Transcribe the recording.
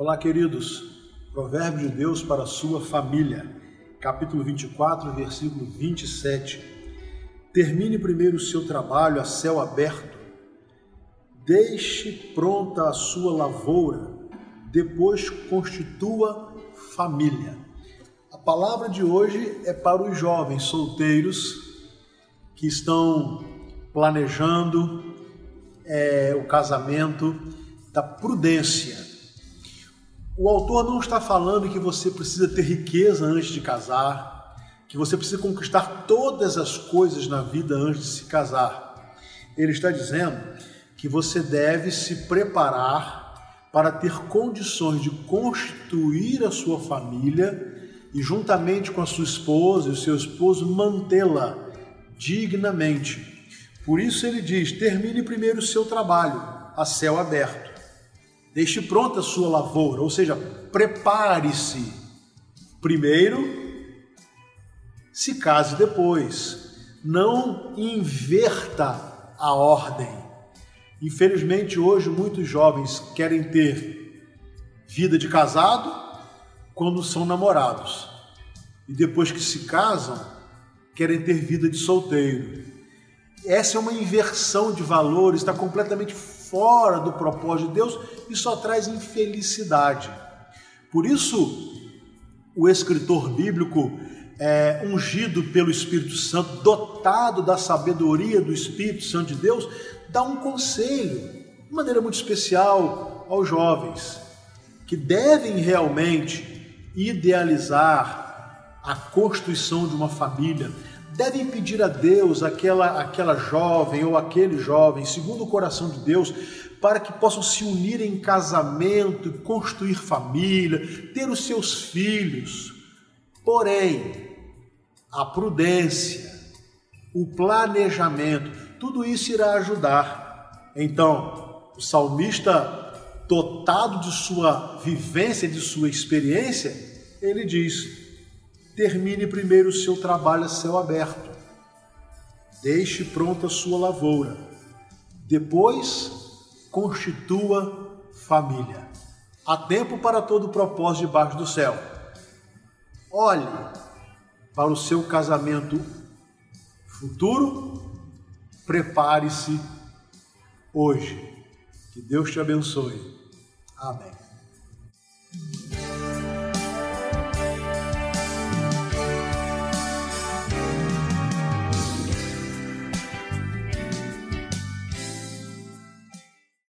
Olá, queridos. Provérbio de Deus para a sua família, capítulo 24, versículo 27. Termine primeiro o seu trabalho a céu aberto, deixe pronta a sua lavoura, depois constitua família. A palavra de hoje é para os jovens solteiros que estão planejando é, o casamento da prudência o autor não está falando que você precisa ter riqueza antes de casar, que você precisa conquistar todas as coisas na vida antes de se casar. Ele está dizendo que você deve se preparar para ter condições de constituir a sua família e, juntamente com a sua esposa e o seu esposo, mantê-la dignamente. Por isso ele diz: termine primeiro o seu trabalho a céu aberto Deixe pronta a sua lavoura, ou seja, prepare-se primeiro, se case depois. Não inverta a ordem. Infelizmente, hoje, muitos jovens querem ter vida de casado quando são namorados. E depois que se casam, querem ter vida de solteiro. Essa é uma inversão de valores, está completamente fora do propósito de Deus e só traz infelicidade. Por isso, o escritor bíblico, é, ungido pelo Espírito Santo, dotado da sabedoria do Espírito Santo de Deus, dá um conselho, de maneira muito especial, aos jovens, que devem realmente idealizar a constituição de uma família, devem pedir a Deus, aquela, aquela jovem ou aquele jovem, segundo o coração de Deus, para que possam se unir em casamento, construir família, ter os seus filhos. Porém, a prudência, o planejamento, tudo isso irá ajudar. Então, o salmista, dotado de sua vivência, de sua experiência, ele diz: termine primeiro o seu trabalho a céu aberto. Deixe pronta a sua lavoura. Depois, constitua família. Há tempo para todo propósito debaixo do céu. Olhe para o seu casamento futuro, prepare-se hoje. Que Deus te abençoe. Amém.